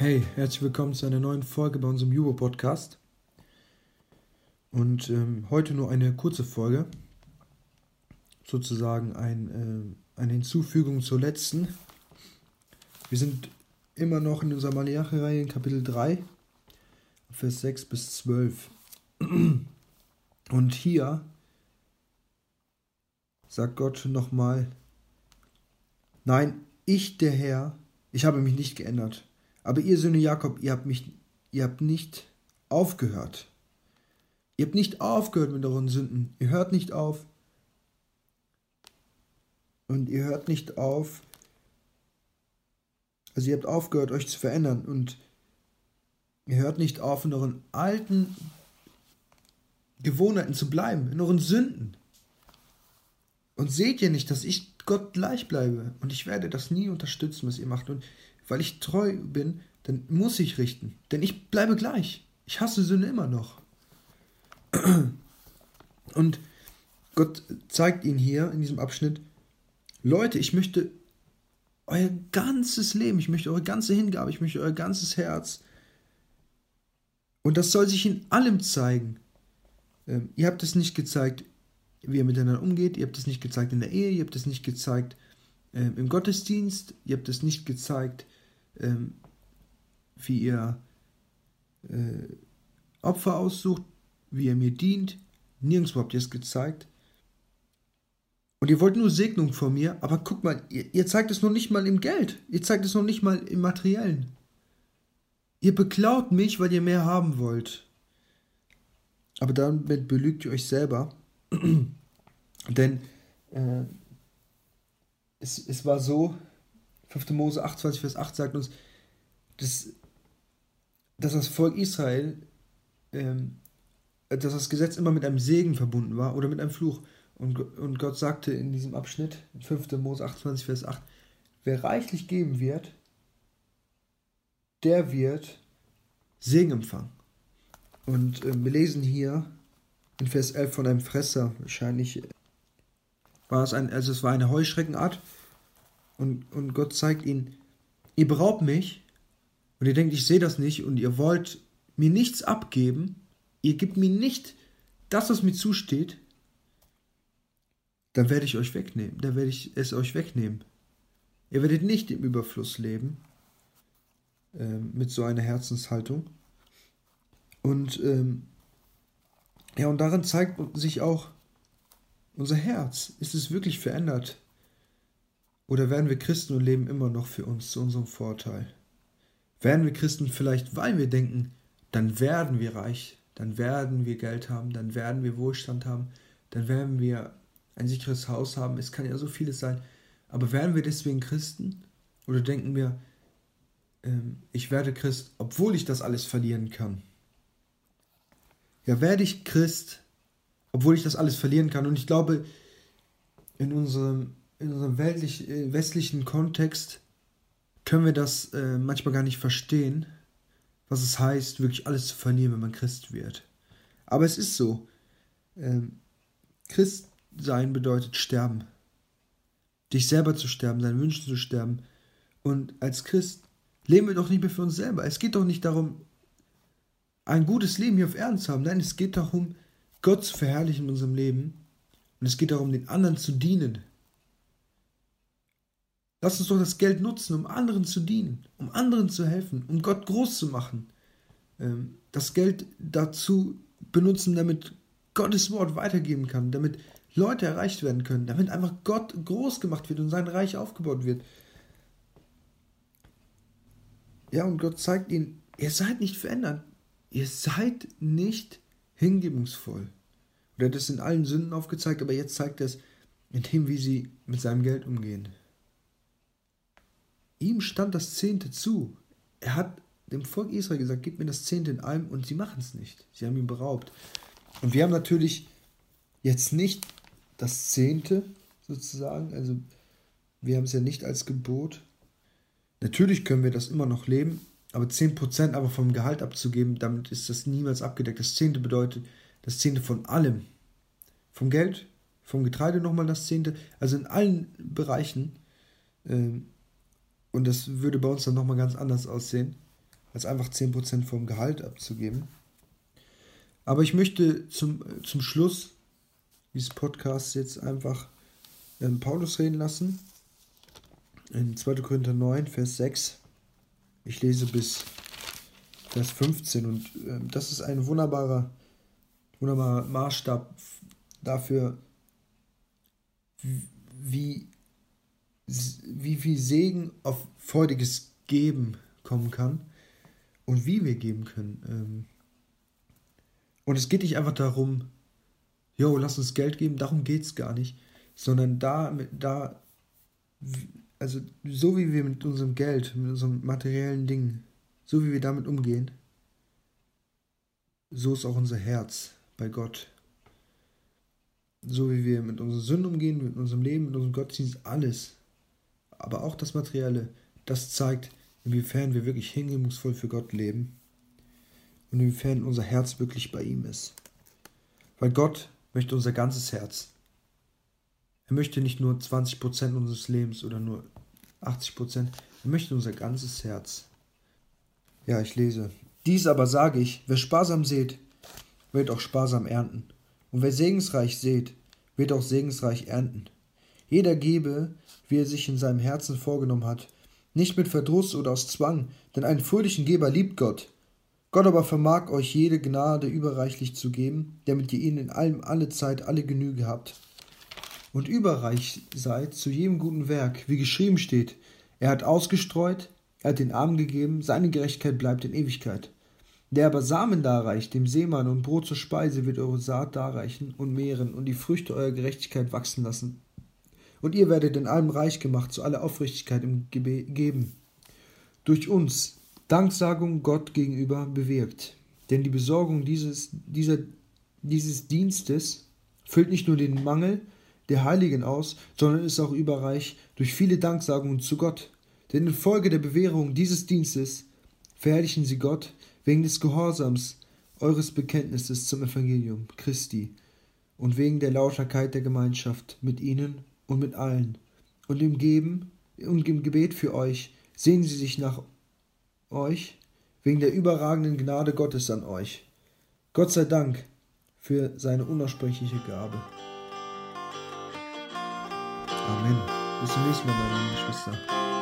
Hey, herzlich willkommen zu einer neuen Folge bei unserem Jubo Podcast. Und ähm, heute nur eine kurze Folge, sozusagen ein, äh, eine Hinzufügung zur letzten. Wir sind immer noch in unserer Malachi-Reihe in Kapitel 3, Vers 6 bis 12. Und hier sagt Gott nochmal, nein, ich der Herr, ich habe mich nicht geändert. Aber ihr Söhne Jakob, ihr habt mich, ihr habt nicht aufgehört. Ihr habt nicht aufgehört mit euren Sünden. Ihr hört nicht auf. Und ihr hört nicht auf. Also ihr habt aufgehört, euch zu verändern. Und ihr hört nicht auf, in euren alten Gewohnheiten zu bleiben, in euren Sünden. Und seht ihr nicht, dass ich Gott gleich bleibe? Und ich werde das nie unterstützen, was ihr macht. Und weil ich treu bin, dann muss ich richten. Denn ich bleibe gleich. Ich hasse Sünde immer noch. Und Gott zeigt ihnen hier in diesem Abschnitt, Leute, ich möchte euer ganzes Leben, ich möchte eure ganze Hingabe, ich möchte euer ganzes Herz. Und das soll sich in allem zeigen. Ähm, ihr habt es nicht gezeigt, wie ihr miteinander umgeht, ihr habt es nicht gezeigt in der Ehe, ihr habt es nicht gezeigt ähm, im Gottesdienst, ihr habt es nicht gezeigt ähm, wie ihr äh, Opfer aussucht, wie ihr mir dient. Nirgendwo habt ihr es gezeigt. Und ihr wollt nur Segnung von mir, aber guck mal, ihr, ihr zeigt es noch nicht mal im Geld. Ihr zeigt es noch nicht mal im Materiellen. Ihr beklaut mich, weil ihr mehr haben wollt. Aber damit belügt ihr euch selber. Denn äh, es, es war so, 5. Mose 28, Vers 8 sagt uns, dass, dass das Volk Israel, ähm, dass das Gesetz immer mit einem Segen verbunden war oder mit einem Fluch. Und, und Gott sagte in diesem Abschnitt, 5. Mose 28, Vers 8, wer reichlich geben wird, der wird Segen empfangen. Und äh, wir lesen hier in Vers 11 von einem Fresser, wahrscheinlich war es ein, also es war eine Heuschreckenart, und, und Gott zeigt ihnen, ihr beraubt mich und ihr denkt, ich sehe das nicht und ihr wollt mir nichts abgeben, ihr gebt mir nicht das, was mir zusteht, dann werde ich euch wegnehmen, dann werde ich es euch wegnehmen. Ihr werdet nicht im Überfluss leben äh, mit so einer Herzenshaltung. Und ähm, ja, und darin zeigt sich auch unser Herz. Ist es wirklich verändert? Oder werden wir Christen und leben immer noch für uns zu unserem Vorteil? Werden wir Christen vielleicht, weil wir denken, dann werden wir reich, dann werden wir Geld haben, dann werden wir Wohlstand haben, dann werden wir ein sicheres Haus haben, es kann ja so vieles sein, aber werden wir deswegen Christen? Oder denken wir, ähm, ich werde Christ, obwohl ich das alles verlieren kann? Ja, werde ich Christ, obwohl ich das alles verlieren kann? Und ich glaube, in unserem in unserem weltlich, äh, westlichen Kontext können wir das äh, manchmal gar nicht verstehen, was es heißt, wirklich alles zu verlieren, wenn man Christ wird. Aber es ist so. Ähm, Christ sein bedeutet sterben. Dich selber zu sterben, deinen Wünschen zu sterben. Und als Christ leben wir doch nicht mehr für uns selber. Es geht doch nicht darum, ein gutes Leben hier auf Erden zu haben. Nein, es geht darum, Gott zu verherrlichen in unserem Leben. Und es geht darum, den anderen zu dienen. Lass uns doch das Geld nutzen, um anderen zu dienen, um anderen zu helfen, um Gott groß zu machen. Ähm, das Geld dazu benutzen, damit Gottes Wort weitergeben kann, damit Leute erreicht werden können, damit einfach Gott groß gemacht wird und sein Reich aufgebaut wird. Ja, und Gott zeigt ihnen, ihr seid nicht verändert. Ihr seid nicht hingebungsvoll. Oder das in allen Sünden aufgezeigt, aber jetzt zeigt er es in dem, wie sie mit seinem Geld umgehen. Ihm stand das Zehnte zu. Er hat dem Volk Israel gesagt, gib mir das Zehnte in allem und sie machen es nicht. Sie haben ihn beraubt. Und wir haben natürlich jetzt nicht das Zehnte sozusagen, also wir haben es ja nicht als Gebot. Natürlich können wir das immer noch leben, aber 10% aber vom Gehalt abzugeben, damit ist das niemals abgedeckt. Das Zehnte bedeutet das Zehnte von allem. Vom Geld, vom Getreide nochmal das Zehnte, also in allen Bereichen. Ähm, und das würde bei uns dann nochmal ganz anders aussehen. als einfach 10% vom Gehalt abzugeben. Aber ich möchte zum, zum Schluss dieses Podcasts jetzt einfach ähm, Paulus reden lassen. In 2. Korinther 9, Vers 6. Ich lese bis Vers 15 und ähm, das ist ein wunderbarer, wunderbarer Maßstab dafür, wie, wie viel Segen auf freudiges Geben kommen kann und wie wir geben können. Ähm, und es geht nicht einfach darum, jo, lass uns Geld geben, darum geht es gar nicht, sondern da, da, also so wie wir mit unserem Geld, mit unserem materiellen Ding, so wie wir damit umgehen, so ist auch unser Herz bei Gott. So wie wir mit unseren Sünden umgehen, mit unserem Leben, mit unserem Gottesdienst, alles, aber auch das Materielle, das zeigt, inwiefern wir wirklich hingebungsvoll für Gott leben und inwiefern unser Herz wirklich bei ihm ist. Weil Gott möchte unser ganzes Herz. Er möchte nicht nur 20% unseres Lebens oder nur 80%, er möchte unser ganzes Herz. Ja, ich lese. Dies aber sage ich, wer sparsam sät, wird auch sparsam ernten. Und wer segensreich sät, wird auch segensreich ernten. Jeder gebe, wie er sich in seinem Herzen vorgenommen hat, nicht mit Verdruss oder aus Zwang, denn einen fröhlichen Geber liebt Gott. Gott aber vermag euch jede Gnade überreichlich zu geben, damit ihr ihn in allem alle Zeit alle Genüge habt. Und überreich seid zu jedem guten Werk, wie geschrieben steht, er hat ausgestreut, er hat den Armen gegeben, seine Gerechtigkeit bleibt in Ewigkeit. Der aber Samen darreicht, dem Seemann und Brot zur Speise, wird eure Saat darreichen und mehren und die Früchte eurer Gerechtigkeit wachsen lassen. Und ihr werdet in allem reich gemacht zu aller Aufrichtigkeit im Gebe Geben. Durch uns, Danksagung Gott gegenüber bewirkt. Denn die Besorgung dieses, dieser, dieses Dienstes füllt nicht nur den Mangel der Heiligen aus, sondern ist auch überreich durch viele Danksagungen zu Gott. Denn infolge der Bewährung dieses Dienstes verherrlichen sie Gott wegen des Gehorsams eures Bekenntnisses zum Evangelium Christi und wegen der Lauterkeit der Gemeinschaft mit ihnen und mit allen. Und im Geben und im Gebet für euch sehen sie sich nach euch wegen der überragenden Gnade Gottes an euch. Gott sei Dank für seine unaussprechliche Gabe. Amen. Bis zum nächsten Mal, meine Geschwister.